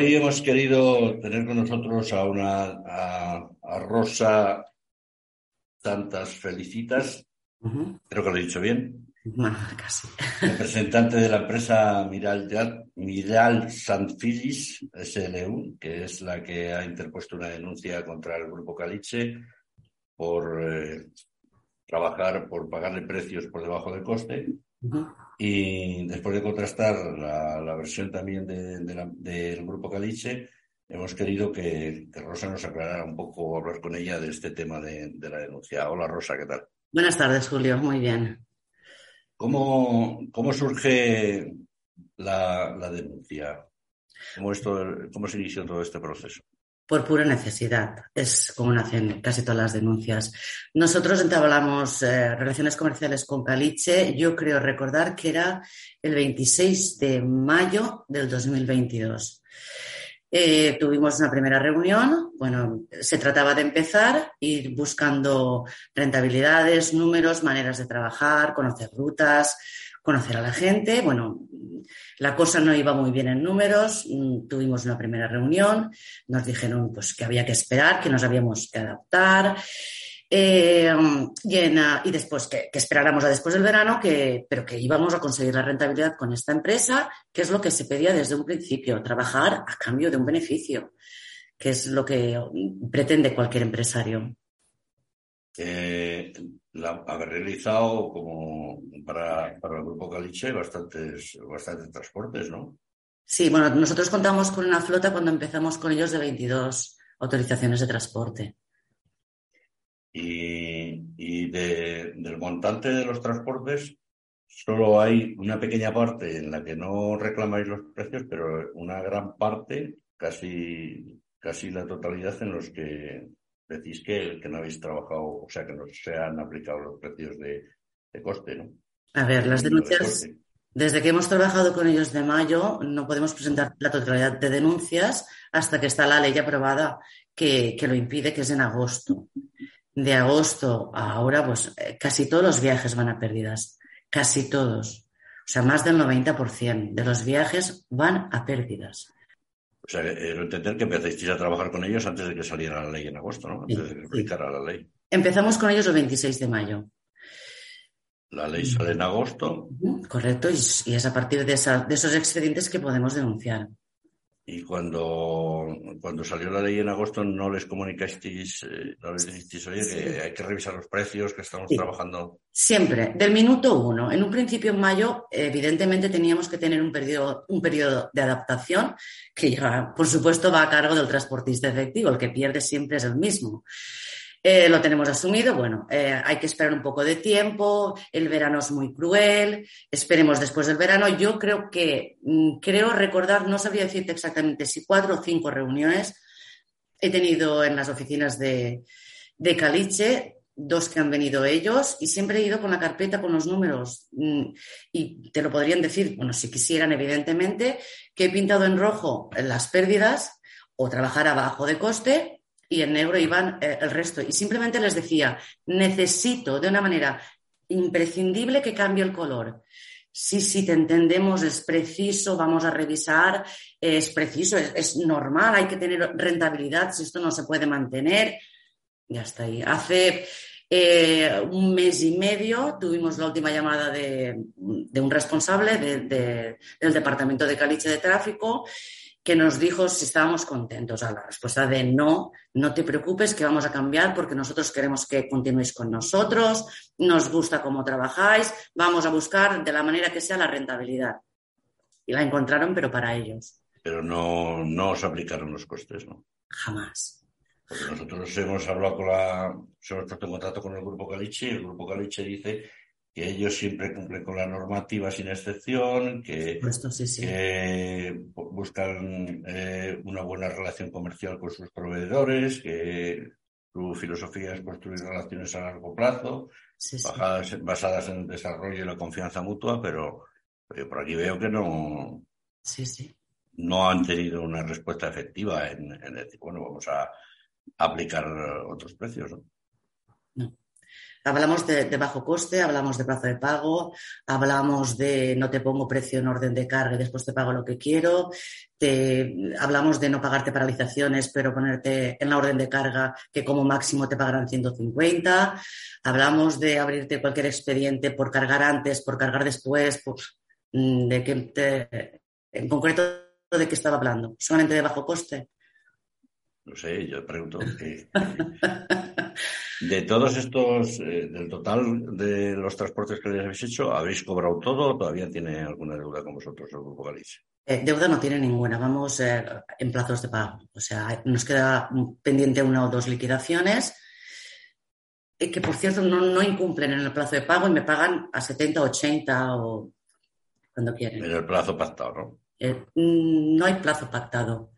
Hoy hemos querido tener con nosotros a una a, Rosa Tantas Felicitas. Creo que lo he dicho bien. Bueno, casi. Representante de la empresa Miral, Miral Sanfilis SLU, que es la que ha interpuesto una denuncia contra el grupo Caliche por eh, trabajar, por pagarle precios por debajo del coste. Y después de contrastar la, versión también del grupo Caliche, hemos querido que, Rosa nos aclarara un poco, hablar con ella de este tema de, la denuncia. Hola Rosa, ¿qué tal? Buenas tardes, Julio, muy bien. ¿Cómo, cómo surge la, denuncia? ¿Cómo, esto, ¿Cómo se inició todo este proceso? Por pura necesidad. Es como nacen casi todas las denuncias. Nosotros entablamos eh, relaciones comerciales con Caliche, yo creo recordar que era el 26 de mayo del 2022. Eh, tuvimos una primera reunión, bueno, se trataba de empezar, ir buscando rentabilidades, números, maneras de trabajar, conocer rutas, conocer a la gente. Bueno, la cosa no iba muy bien en números, mm, tuvimos una primera reunión, nos dijeron pues, que había que esperar, que nos habíamos que adaptar. Eh, y, después que, esperáramos a después del verano, que, pero que íbamos a conseguir la rentabilidad con esta empresa, que es lo que se pedía desde un principio, trabajar a cambio de un beneficio, que es lo que pretende cualquier empresario. Eh, haber realizado como para, para, el grupo Caliche bastantes, bastantes transportes, ¿no? Sí, bueno, nosotros contamos con una flota cuando empezamos con ellos de 22 autorizaciones de transporte. Y, y de, del montante de los transportes, solo hay una pequeña parte en la que no reclamáis los precios, pero una gran parte, casi, casi la totalidad en los que decís que, que no habéis trabajado, o sea, que no se han aplicado los precios de, coste, ¿no? A ver, las denuncias, desde que hemos trabajado con ellos de mayo, no podemos presentar la totalidad de denuncias hasta que está la ley aprobada que, que lo impide, que es en agosto. De agosto a ahora, pues eh, casi todos los viajes van a pérdidas, casi todos. O sea, más del 90% de los viajes van a pérdidas. O sea, entender que empezasteis a trabajar con ellos antes de que saliera la ley en agosto, ¿no? Antes de que aplicara la ley. Empezamos con ellos el 26 de mayo. La ley sale en agosto. Correcto, y, es a partir de, de esos expedientes que podemos denunciar. Y cuando, cuando salió la ley en agosto, no les comunicasteis, eh, no les dijisteis, oye, que hay que revisar los precios, que estamos trabajando. Siempre, del minuto uno. En un principio, en mayo, evidentemente teníamos que tener un periodo, un periodo de adaptación que ya, por supuesto, va a cargo del transportista efectivo. El que pierde siempre es el mismo. Eh, lo tenemos asumido, bueno, eh, hay que esperar un poco de tiempo, el verano es muy cruel, esperemos después del verano. Yo creo que, mm, creo recordar, no sabría decirte exactamente si cuatro o cinco reuniones he tenido en las oficinas de, de Caliche, dos que han venido ellos y siempre he ido con la carpeta con los números mm, y te lo podrían decir, bueno, si quisieran evidentemente, que he pintado en rojo las pérdidas o trabajar abajo de coste y en negro iban eh, el resto. Y simplemente les decía, necesito de una manera imprescindible que cambie el color. Sí, sí, te entendemos, es preciso, vamos a revisar, es preciso, es, normal, hay que tener rentabilidad, si esto no se puede mantener. Ya está ahí. Hace eh, un mes y medio tuvimos la última llamada de, un responsable del Departamento de Caliche de Tráfico que nos dijo si estábamos contentos. A la respuesta de no, no te preocupes que vamos a cambiar porque nosotros queremos que continuéis con nosotros, nos gusta cómo trabajáis, vamos a buscar de la manera que sea la rentabilidad. Y la encontraron, pero para ellos. Pero no, no os aplicaron los costes, ¿no? Jamás. Porque nosotros hemos hablado con la, hemos puesto en contacto con el Grupo Caliche y el Grupo Caliche dice que ellos siempre cumplen con la normativa sin excepción, que, buscan eh, una buena relación comercial con sus proveedores, que su filosofía es construir relaciones a largo plazo, basadas, en el desarrollo y la confianza mutua, pero por aquí veo que no, no han tenido una respuesta efectiva en, decir, bueno, vamos a aplicar otros precios. ¿no? Hablamos de, bajo coste, hablamos de plazo de pago, hablamos de no te pongo precio en orden de carga y después te pago lo que quiero, hablamos de no pagarte paralizaciones, pero ponerte en la orden de carga que como máximo te pagarán 150, hablamos de abrirte cualquier expediente por cargar antes, por cargar después, pues, de que te, en concreto de qué estaba hablando, solamente de bajo coste. No sé, yo pregunto que, de todos estos, eh, del total de los transportes que les habéis hecho, ¿habéis cobrado todo o todavía tiene alguna deuda con vosotros el Grupo Galicia? Eh, deuda no tiene ninguna, vamos eh, en plazos de pago. O sea, nos queda pendiente una o dos liquidaciones que, por cierto, no, no incumplen en el plazo de pago y me pagan a 70, 80 o cuando quieren. En el plazo pactado, ¿no? Mm, no hay plazo pactado.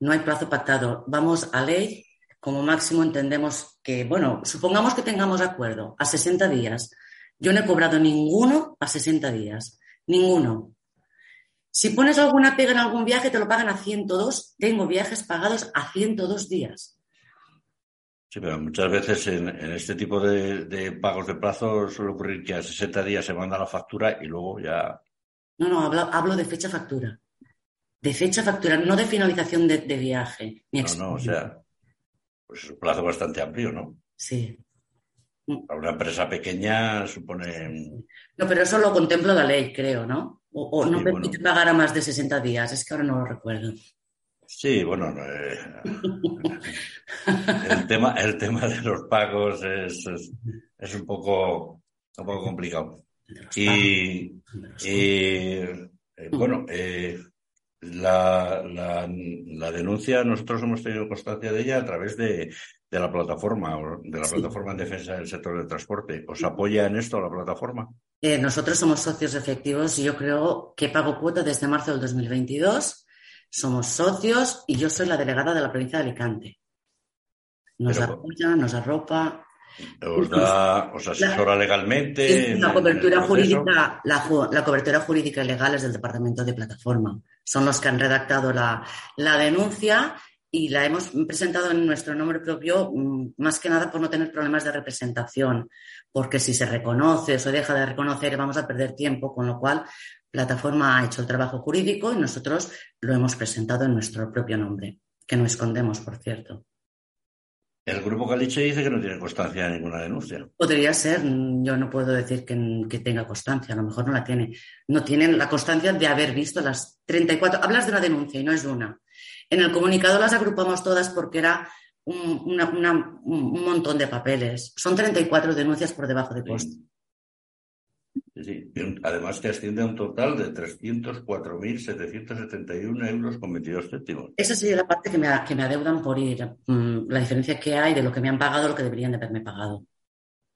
No hay plazo pactado. Vamos a ley. Como máximo entendemos que, bueno, supongamos que tengamos acuerdo a 60 días. Yo no he cobrado ninguno a 60 días. Ninguno. Si pones alguna pega en algún viaje, te lo pagan a 102. Tengo viajes pagados a 102 días. Sí, pero muchas veces en, este tipo de, pagos de plazo suele ocurrir que a 60 días se manda la factura y luego ya. No, no, hablo de fecha factura de fecha factura, no de finalización de, viaje. no, no, o sea, pues es un plazo bastante amplio, ¿no? Sí. Para una empresa pequeña supone. No, pero eso lo contemplo la ley, creo, ¿no? O, no permite pagar a más de 60 días, es que ahora no lo recuerdo. Sí, bueno, eh, el, tema, el tema de los pagos es, es, un, poco, un poco complicado. Y, eh, bueno, eh, la, la, denuncia, nosotros hemos tenido constancia de ella a través de, de la plataforma, de la plataforma en defensa del sector del transporte. ¿Os apoya en esto la plataforma? Eh, nosotros somos socios efectivos y yo creo que pago cuota desde marzo del 2022. Somos socios y yo soy la delegada de la provincia de Alicante. Nos apoya, nos arropa. Os, da, os asesora legalmente. La cobertura jurídica, la, la, cobertura jurídica y legal es del departamento de plataforma son los que han redactado la, denuncia y la hemos presentado en nuestro nombre propio, mm, más que nada por no tener problemas de representación, porque si se reconoce o se deja de reconocer vamos a perder tiempo, con lo cual plataforma ha hecho el trabajo jurídico y nosotros lo hemos presentado en nuestro propio nombre, que no escondemos, por cierto. El grupo Caliche dice que no tiene constancia de ninguna denuncia. Podría ser, yo no puedo decir que, tenga constancia, a lo mejor no la tiene. No tienen la constancia de haber visto las 34. Hablas de una denuncia y no es una. En el comunicado las agrupamos todas porque era un, montón de papeles. Son 34 denuncias por debajo de coste. Sí, además que asciende a un total de 304.771 euros con 22 céntimos. Esa sería la parte que me, que me adeudan por ir. Mm, la diferencia que hay de lo que me han pagado a lo que deberían de haberme pagado.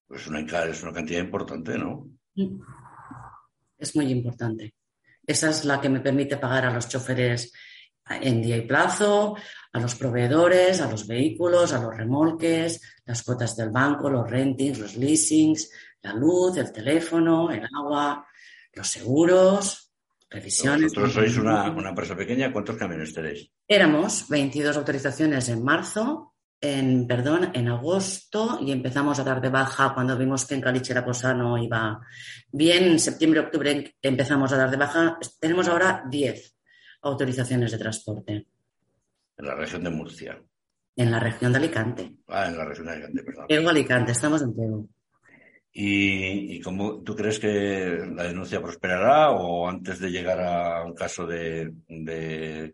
Pues una, es una cantidad importante, ¿no? Mm. Es muy importante. Esa es la que me permite pagar a los choferes en día y plazo, a los proveedores, a los vehículos, a los remolques, las cuotas del banco, los rentings, los leasings, la luz, el teléfono, el agua, los seguros, revisiones. Vosotros sois una, empresa pequeña, ¿cuántos camiones tenéis? Éramos 22 autorizaciones en marzo, en, perdón, en agosto y empezamos a dar de baja cuando vimos que en Caliche la cosa no iba bien. En septiembre, octubre empezamos a dar de baja. Tenemos ahora 10 autorizaciones de transporte. En la región de Murcia. En la región de Alicante. Ah, en la región de Alicante, perdón. En Alicante, estamos en Pego. ¿Y, cómo tú crees que la denuncia prosperará o antes de llegar a un caso de,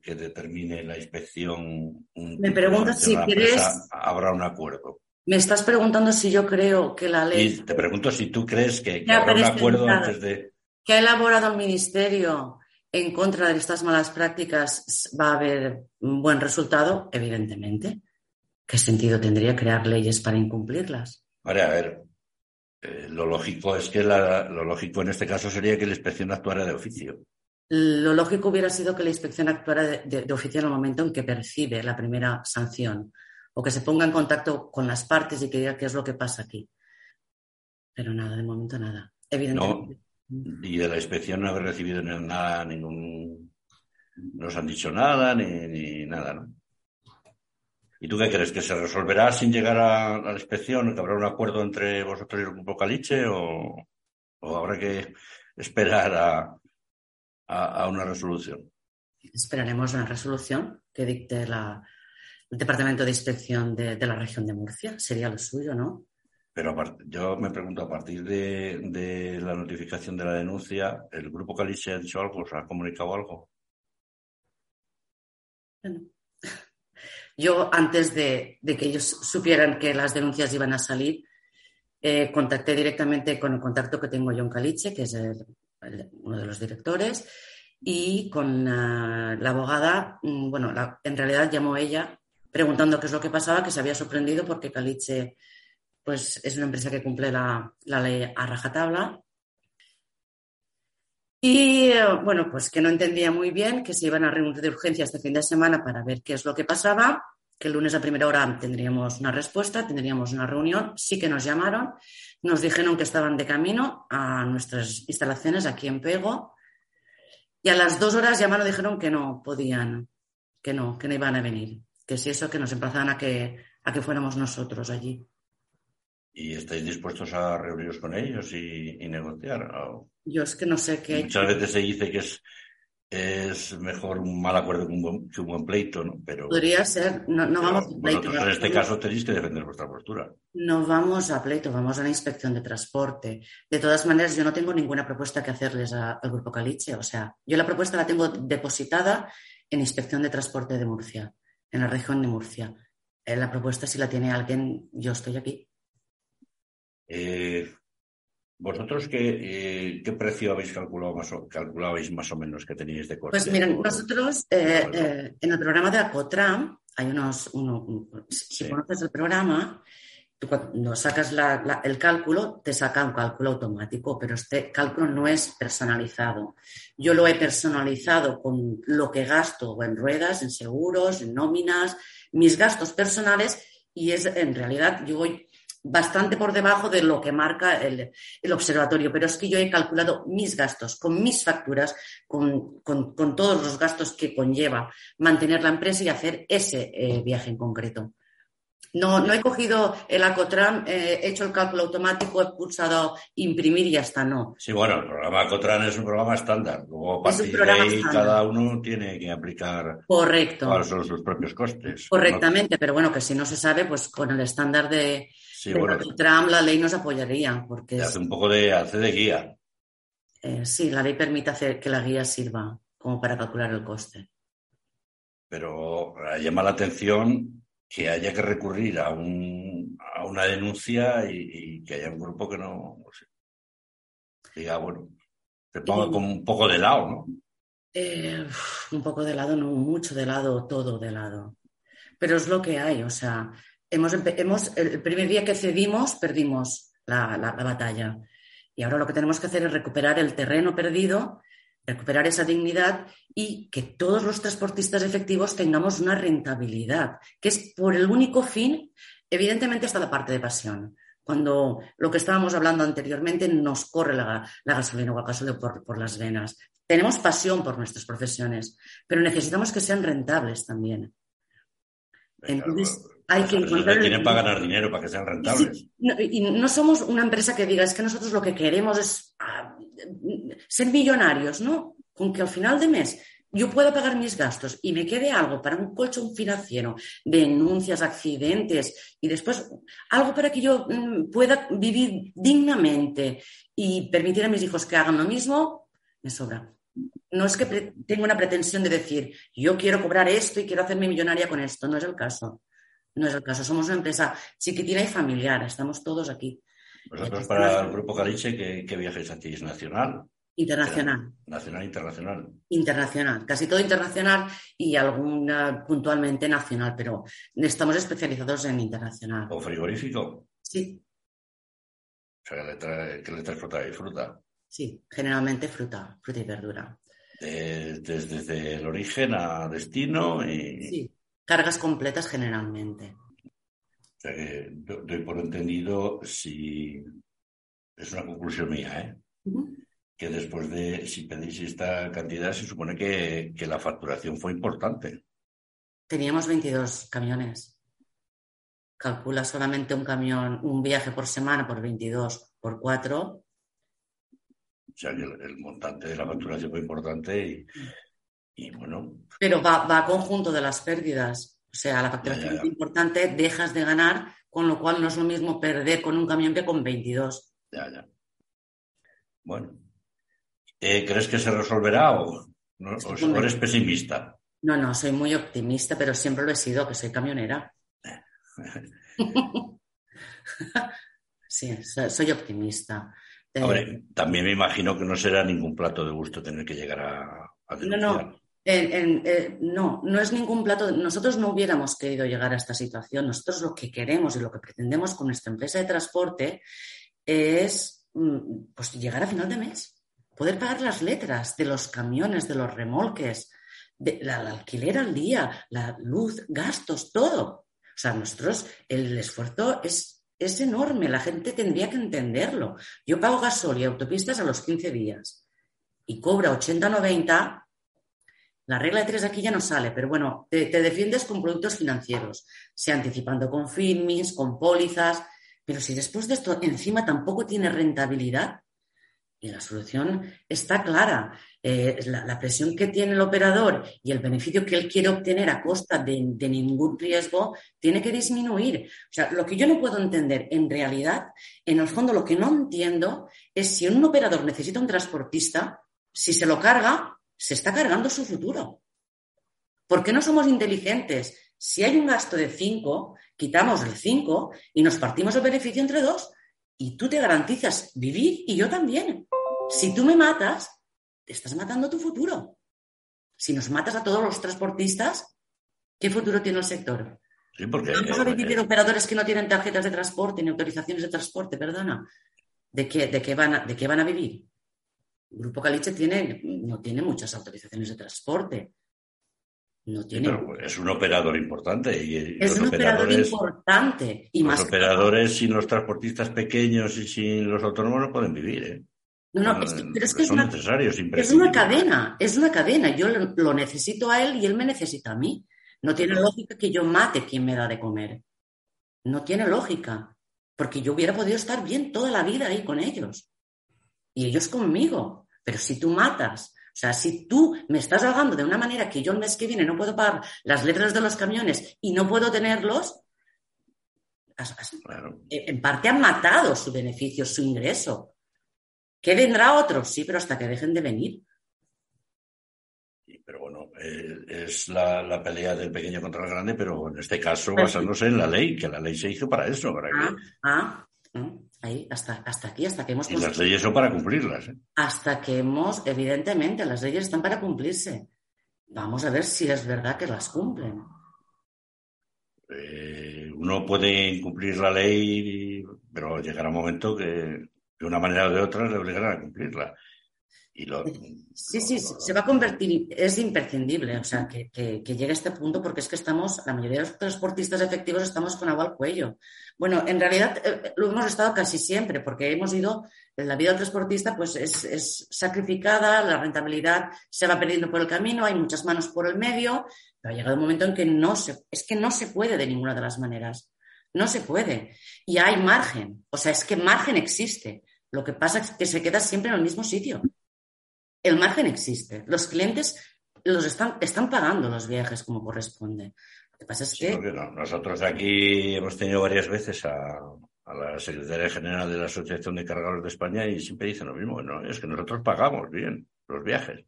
que determine la inspección? Me preguntas si quieres. Habrá un acuerdo. Me estás preguntando si yo creo que la ley. te pregunto si tú crees que, habrá un acuerdo antes de. Que ha elaborado el Ministerio en contra de estas malas prácticas va a haber un buen resultado, evidentemente. ¿Qué sentido tendría crear leyes para incumplirlas? Vale, a ver, eh, lo lógico es que lo lógico en este caso sería que la inspección actuara de oficio. Lo lógico hubiera sido que la inspección actuara de, oficio en el momento en que percibe la primera sanción o que se ponga en contacto con las partes y que diga qué es lo que pasa aquí. Pero nada, de momento nada. Evidentemente. Y de la inspección no haber recibido nada, ningún. No os han dicho nada ni, nada, ¿no? ¿Y tú qué crees? ¿Que se resolverá sin llegar a, la inspección? ¿Que habrá un acuerdo entre vosotros y el grupo Caliche? ¿O, habrá que esperar a, una resolución? Esperaremos una resolución que dicte el Departamento de Inspección de, la región de Murcia. Sería lo suyo, ¿no? Pero yo me pregunto, a partir de, la notificación de la denuncia, ¿el grupo Caliche ha dicho algo? ¿Se ha comunicado algo? Yo, antes de, que ellos supieran que las denuncias iban a salir, eh, contacté directamente con el contacto que tengo yo Caliche, que es uno de los directores, y con la abogada, mm, bueno, en realidad llamó ella preguntando qué es lo que pasaba, que se había sorprendido porque Caliche pues, es una empresa que cumple la, ley a rajatabla. Y eh, bueno, pues que no entendía muy bien que se iban a reunir de urgencia este fin de semana para ver qué es lo que pasaba, que el lunes a primera hora tendríamos una respuesta, tendríamos una reunión, sí que nos llamaron, nos dijeron que estaban de camino a nuestras instalaciones aquí en Pego. Y a las dos horas llamaron dijeron que no podían, que no, que no iban a venir, que si eso, que nos emplazaban a que, a que fuéramos nosotros allí. ¿Y estáis dispuestos a reuniros con ellos y, negociar? Yo es que no sé qué. Muchas veces se dice que es, es mejor un mal acuerdo que un buen, que un buen pleito, ¿no? Pero, Podría ser, no, vamos a pleito. en este caso tenéis que defender vuestra postura. No vamos a pleito, vamos a la inspección de transporte. De todas maneras, yo no tengo ninguna propuesta que hacerles al Grupo Caliche. O sea, yo la propuesta la tengo depositada en Inspección de Transporte de Murcia, en la región de Murcia. Eh, la propuesta, si la tiene alguien, yo estoy aquí. Eh, ¿Vosotros qué, eh, qué, precio habéis calculado más o, calculabais más o menos que teníais de coste? Pues miren, nosotros eh, en el programa de Acotram hay unos, si conoces el programa, tú cuando sacas el cálculo, te saca un cálculo automático, pero este cálculo no es personalizado. Yo lo he personalizado con lo que gasto en ruedas, en seguros, en nóminas, mis gastos personales y es en realidad yo voy bastante por debajo de lo que marca el, observatorio, pero es que yo he calculado mis gastos con mis facturas, con, todos los gastos que conlleva mantener la empresa y hacer ese eh, viaje en concreto. No, no he cogido el Acotran, eh, he hecho el cálculo automático, he pulsado imprimir y ya está, no. Sí, bueno, el programa Acotran es un programa estándar. Luego, a partir de ahí, cada uno tiene que aplicar Correcto. sus propios costes. Correctamente, pero bueno, que si no se sabe, pues con el estándar de, Sí, bueno, Trump, la ley nos apoyaría. Porque hace un poco de, hace de guía. Eh, sí, la ley permite hacer que la guía sirva como para calcular el coste. Pero llama la atención que haya que recurrir a, un, a una denuncia y, que haya un grupo que no, diga, bueno, se ponga como un poco de lado, ¿no? Eh, un poco de lado, no mucho de lado, todo de lado. Pero es lo que hay, o sea, hemos, hemos, el primer día que cedimos perdimos la, batalla. Y ahora lo que tenemos que hacer es recuperar el terreno perdido, recuperar esa dignidad y que todos los transportistas efectivos tengamos una rentabilidad, que es por el único fin, evidentemente está la parte de pasión. Cuando lo que estábamos hablando anteriormente nos corre la, gasolina o acaso por, por las venas. Tenemos pasión por nuestras profesiones, pero necesitamos que sean rentables también. Entonces, hay que encontrar. Tienen para ganar dinero, para que sean rentables. y no somos una empresa que diga, es que nosotros lo que queremos es ah, ser millonarios, ¿no? Con que al final de mes yo pueda pagar mis gastos y me quede algo para un colchón financiero, denuncias, accidentes y después algo para que yo mm, pueda vivir dignamente y permitir a mis hijos que hagan lo mismo, me sobra. No es que tenga una pretensión de decir, yo quiero cobrar esto y quiero hacerme millonaria con esto, no es el caso. No es el caso. Somos una empresa chiquitina y familiar. Estamos todos aquí. Vosotros para el Grupo Caliche, ¿qué, qué viajes hacéis? ¿Nacional? Internacional. Nacional, internacional. Internacional, casi todo internacional y alguna puntualmente nacional, pero estamos especializados en internacional. ¿O frigorífico? Sí. O sea, ¿qué le traes fruta y fruta? Sí, generalmente fruta, fruta y verdura. desde, el origen a destino y... Sí, Cargas completas generalmente. Que doy por entendido si es una conclusión mía, ¿eh? que después de, si pedís esta cantidad, se supone que, la facturación fue importante. Teníamos 22 camiones. calcula solamente un camión, un viaje por semana por 22 por 4. O sea que el, montante de la facturación fue importante y, bueno. Pero va, a conjunto de las pérdidas. O sea, la facturación es importante, dejas de ganar, con lo cual no es lo mismo perder con un camión que con 22. Ya, ya. Bueno. Eh, ¿Crees que se resolverá o, o eres pesimista? No, no, soy muy optimista, pero siempre lo he sido, que soy camionera. sí, soy optimista. Eh, también me imagino que no será ningún plato de gusto tener que llegar a, No, no. Eh, no, no es ningún plato. Nosotros no hubiéramos querido llegar a esta situación. Nosotros lo que queremos y lo que pretendemos con nuestra empresa de transporte es mm, pues, llegar a final de mes, poder pagar las letras de los camiones, de los remolques, de, la, alquiler al día, la luz, gastos, todo. O sea, nosotros, el esfuerzo es, es enorme, la gente tendría que entenderlo. Yo pago gasol y autopistas a los 15 días y cobra 80, 90. La regla de tres aquí ya no sale, pero bueno, te, defiendes con productos financieros, sea anticipando con filmings, con pólizas, pero si después de esto encima tampoco tiene rentabilidad, y la solución está clara. Eh, la, presión que tiene el operador y el beneficio que él quiere obtener a costa de, ningún riesgo tiene que disminuir. O sea, lo que yo no puedo entender en realidad, en el fondo lo que no entiendo es si un operador necesita un transportista, si se lo carga, se está cargando su futuro. ¿Por qué no somos inteligentes? Si hay un gasto de 5, quitamos el 5 y nos partimos el beneficio entre dos y tú te garantizas vivir y yo también. Si tú me matas, te estás matando tu futuro. Si nos matas a todos los transportistas, ¿qué futuro tiene el sector? Sí, porque, Vamos a vivir operadores que no tienen tarjetas de transporte ni autorizaciones de transporte, perdona. ¿De qué, de qué, van, a, de qué van a vivir? Grupo Caliche tiene, no tiene muchas autorizaciones de transporte. No tiene... es un operador importante. Y es un operador importante. Y los operadores sin los transportistas pequeños y sin los autónomos no pueden vivir. ¿eh? No, no, es pero es que es una, es una cadena, es una cadena. Yo lo necesito a él y él me necesita a mí. No tiene lógica que yo mate quien me da de comer. No tiene lógica, porque yo hubiera podido estar bien toda la vida ahí con ellos. Y ellos conmigo. Pero si tú matas o sea, si tú me estás hablando de una manera que yo el mes que viene no puedo pagar las letras de los camiones y no puedo tenerlos, eh, en parte han matado su beneficio, su ingreso. ¿Qué vendrá otro? Sí, pero hasta que dejen de venir. pero bueno, eh, es la, pelea del pequeño contra el grande, pero en este caso basándose en la ley, que la ley se hizo para eso. Para ah, ah hasta, hasta aquí, hasta que hemos... Y las leyes son para cumplirlas. ¿eh? Hasta que hemos, evidentemente, las leyes están para cumplirse. Vamos a ver si es verdad que las cumplen. Eh, uno puede incumplir la ley, pero llegará un momento que de una manera o de otra le obligará a cumplirla. Sí, sí, se va a convertir, es imprescindible, o sea, que, llegue a este punto porque es que estamos, la mayoría de los transportistas efectivos estamos con agua al cuello. Bueno, en realidad eh, lo hemos estado casi siempre porque hemos ido, la vida del transportista pues es, sacrificada, la rentabilidad se va perdiendo por el camino, hay muchas manos por el medio, pero ha llegado un momento en que no se, es que no se puede de ninguna de las maneras. No se puede. Y hay margen. O sea, es que margen existe. Lo que pasa es que se queda siempre en el mismo sitio el margen existe. Los clientes los están, están pagando los viajes como corresponde. Lo que pasa es que... Nosotros aquí hemos tenido varias veces a, la secretaria general de la Asociación de Cargadores de España y siempre dicen lo mismo. No, es que nosotros pagamos bien los viajes.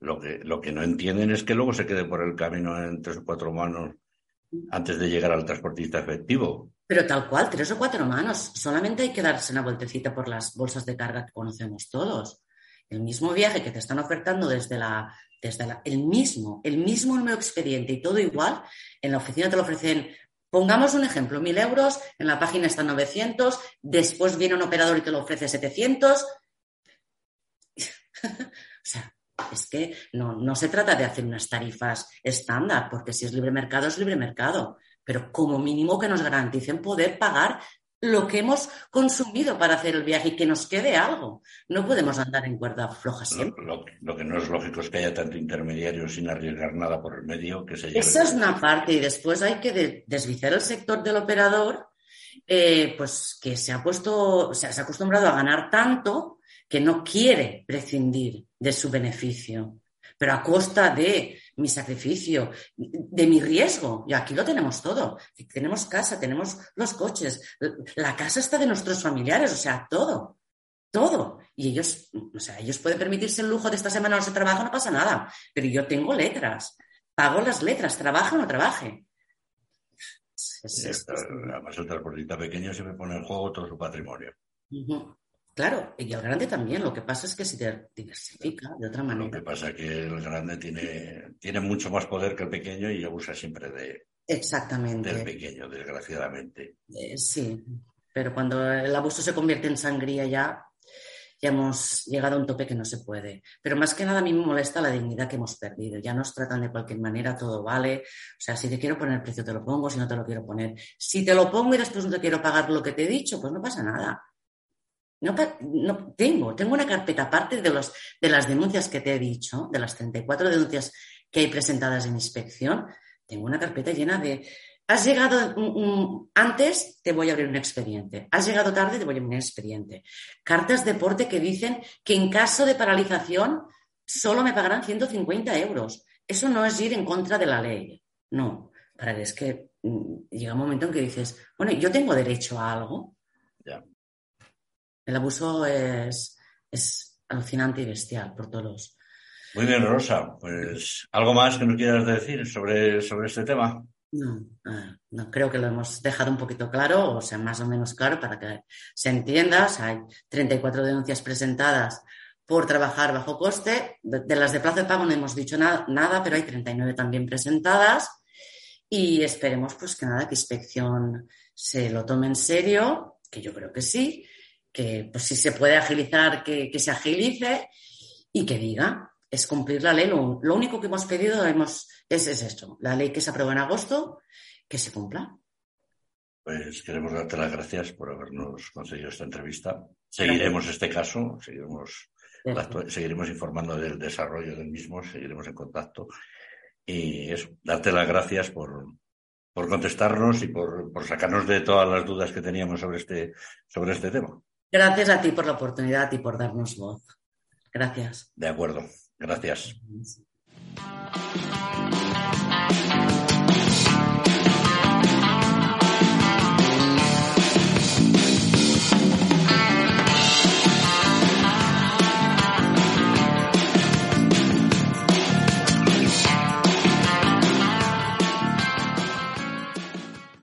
Lo, que, lo que no entienden es que luego se quede por el camino en tres o cuatro manos antes de llegar al transportista efectivo. Pero tal cual, tres o cuatro manos. Solamente hay que darse una vueltecita por las bolsas de carga que conocemos todos el mismo viaje que te están ofertando desde la, desde el mismo, el mismo número expediente y todo igual, en la oficina te lo ofrecen, pongamos un ejemplo, mil euros, en la página están 900, después viene un operador y te lo ofrece 700. o sea, es que no, no se trata de hacer unas tarifas estándar, porque si es libre mercado, es libre mercado, pero como mínimo que nos garanticen poder pagar lo que hemos consumido para hacer el viaje y que nos quede algo. No podemos andar en cuerda floja siempre. Lo, que no es lógico es que haya tanto intermediario sin arriesgar nada por el medio que se Esa es una parte y después hay que desviciar el sector del operador, eh, pues que se ha puesto, o sea, se ha acostumbrado a ganar tanto que no quiere prescindir de su beneficio, pero a costa de mi sacrificio, de mi riesgo. Y aquí lo tenemos todo. Tenemos casa, tenemos los coches, la casa está de nuestros familiares, o sea, todo, todo. Y ellos, o sea, ellos pueden permitirse el lujo de esta semana no se trabaja, no pasa nada. Pero yo tengo letras, pago las letras, trabaje o no trabaje. Además, el transportista pequeño se me pone en juego todo su patrimonio. Claro, y el grande también. Lo que pasa es que se diversifica de otra manera. Lo que pasa es que el grande tiene, tiene mucho más poder que el pequeño y abusa siempre de, Exactamente. del pequeño, desgraciadamente. Eh, sí, pero cuando el abuso se convierte en sangría ya, ya hemos llegado a un tope que no se puede. Pero más que nada a mí me molesta la dignidad que hemos perdido. Ya nos tratan de cualquier manera, todo vale. O sea, si te quiero poner el precio, te lo pongo, si no te lo quiero poner. Si te lo pongo y después no te quiero pagar lo que te he dicho, pues no pasa nada. No, tengo, tengo una carpeta aparte de, los, de las denuncias que te he dicho, de las 34 denuncias que hay presentadas en inspección, tengo una carpeta llena de, has llegado antes, te voy a abrir un expediente, has llegado tarde, te voy a abrir un expediente. Cartas de porte que dicen que en caso de paralización solo me pagarán 150 euros. Eso no es ir en contra de la ley, no. Para es que mm, llega un momento en que dices, bueno, yo tengo derecho a algo. El abuso es, alucinante y bestial por todos Muy bien, Rosa. Pues, ¿algo más que nos quieras decir sobre, sobre este tema? No, no, creo que lo hemos dejado un poquito claro, o sea, más o menos claro para que se entienda. hay 34 denuncias presentadas por trabajar bajo coste. De, las de plazo de pago no hemos dicho nada, pero hay 39 también presentadas. Y esperemos, pues, que nada, que inspección se lo tome en serio, que yo creo que sí, que pues si se puede agilizar, que, se agilice y que diga, es cumplir la ley. Lo, único que hemos pedido hemos, es, es esto, la ley que se aprobó en agosto, que se cumpla. Pues queremos darte las gracias por habernos conseguido esta entrevista. Seguiremos este caso, seguiremos, seguiremos informando del desarrollo del mismo, seguiremos en contacto. Y eso, darte las gracias por, por contestarnos y por, por, sacarnos de todas las dudas que teníamos sobre este, sobre este tema. Gracias a ti por la oportunidad y por darnos voz. Gracias. De acuerdo. Gracias.